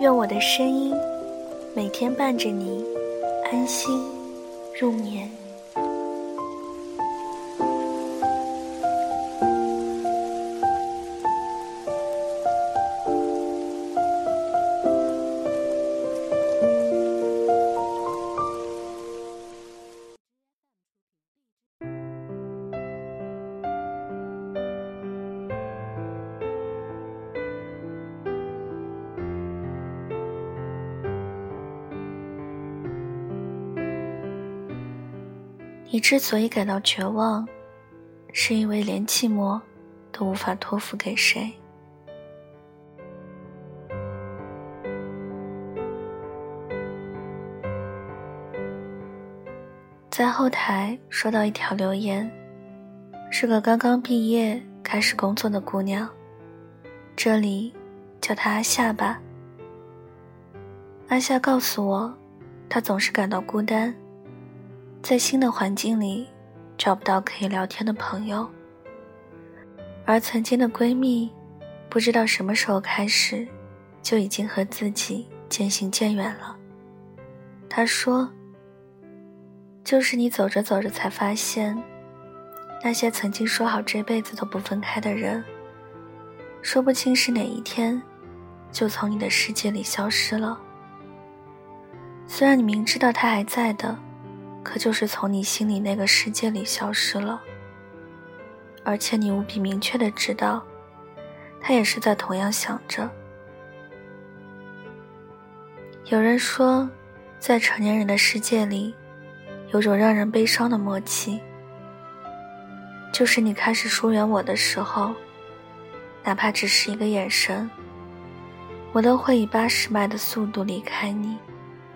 愿我的声音每天伴着你安心入眠。你之所以感到绝望，是因为连寂寞都无法托付给谁。在后台收到一条留言，是个刚刚毕业开始工作的姑娘，这里叫她阿夏吧。阿夏告诉我，她总是感到孤单。在新的环境里，找不到可以聊天的朋友，而曾经的闺蜜，不知道什么时候开始，就已经和自己渐行渐远了。她说：“就是你走着走着才发现，那些曾经说好这辈子都不分开的人，说不清是哪一天，就从你的世界里消失了。虽然你明知道他还在的。”可就是从你心里那个世界里消失了，而且你无比明确的知道，他也是在同样想着。有人说，在成年人的世界里，有种让人悲伤的默契，就是你开始疏远我的时候，哪怕只是一个眼神，我都会以八十迈的速度离开你，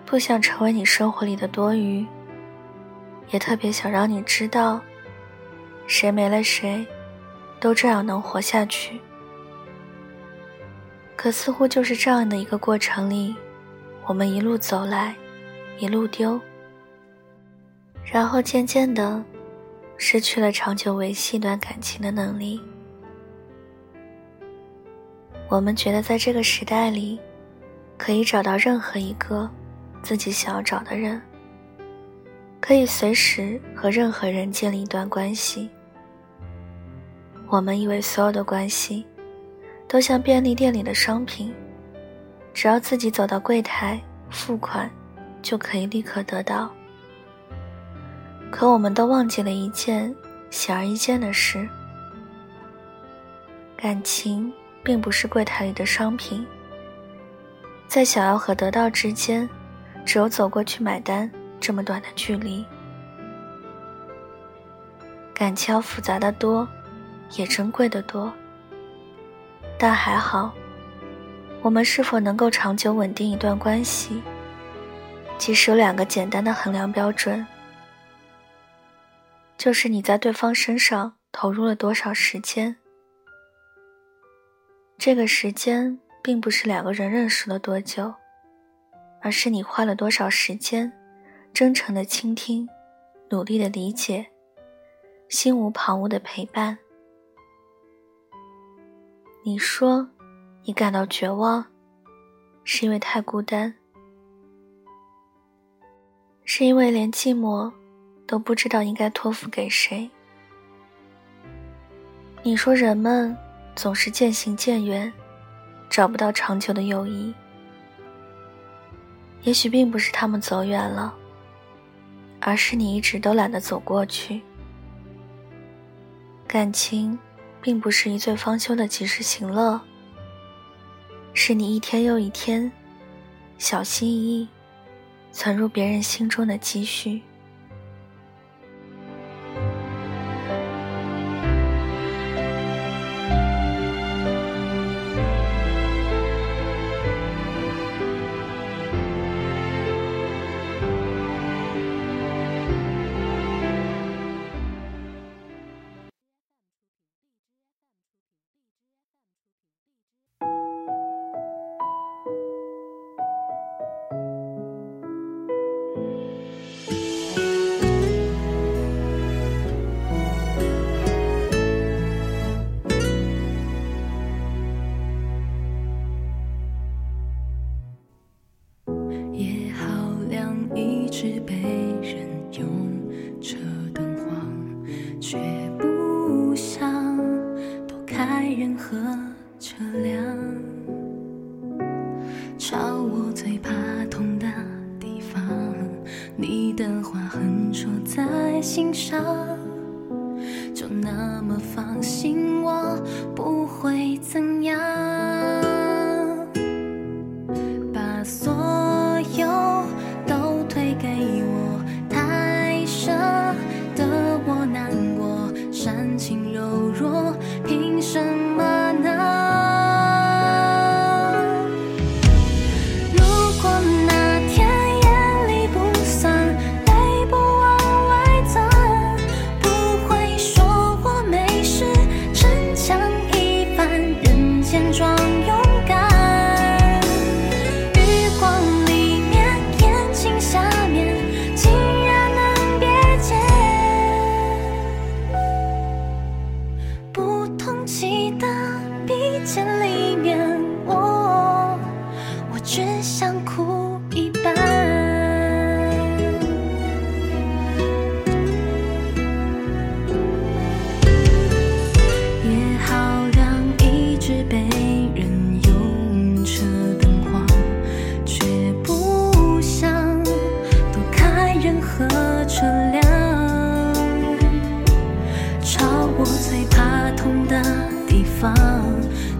不想成为你生活里的多余。也特别想让你知道，谁没了谁，都这样能活下去。可似乎就是这样的一个过程里，我们一路走来，一路丢，然后渐渐的，失去了长久维系一段感情的能力。我们觉得在这个时代里，可以找到任何一个自己想要找的人。可以随时和任何人建立一段关系。我们以为所有的关系，都像便利店里的商品，只要自己走到柜台付款，就可以立刻得到。可我们都忘记了一件显而易见的事：感情并不是柜台里的商品。在想要和得到之间，只有走过去买单。这么短的距离，感情要复杂的多，也珍贵的多。但还好，我们是否能够长久稳定一段关系，其实有两个简单的衡量标准，就是你在对方身上投入了多少时间。这个时间并不是两个人认识了多久，而是你花了多少时间。真诚的倾听，努力的理解，心无旁骛的陪伴。你说，你感到绝望，是因为太孤单，是因为连寂寞都不知道应该托付给谁。你说，人们总是渐行渐远，找不到长久的友谊。也许并不是他们走远了。而是你一直都懒得走过去。感情，并不是一醉方休的及时行乐，是你一天又一天，小心翼翼，存入别人心中的积蓄。车辆朝我最怕痛的地方你的话横戳在心上就那么放心我不会怎样。把所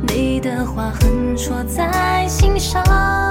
你的话，狠戳在心上。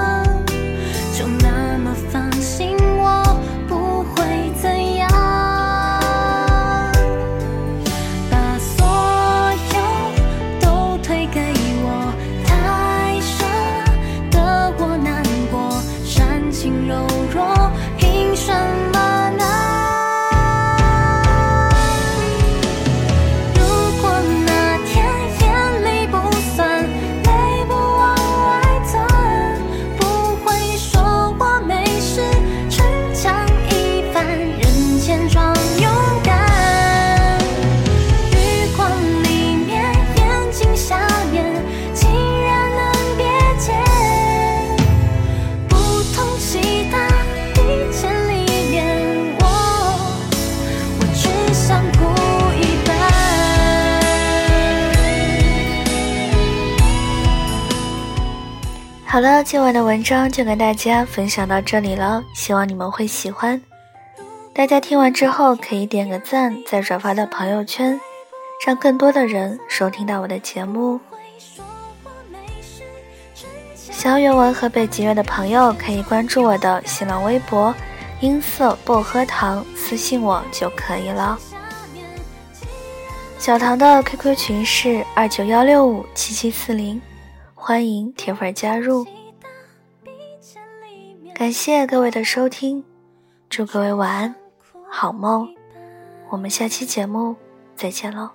好了，今晚的文章就跟大家分享到这里了，希望你们会喜欢。大家听完之后可以点个赞，再转发到朋友圈，让更多的人收听到我的节目。想要原文和背景乐的朋友可以关注我的新浪微博“音色薄荷糖”，私信我就可以了。小唐的 QQ 群是二九幺六五七七四零。欢迎铁粉加入，感谢各位的收听，祝各位晚安，好梦，我们下期节目再见喽。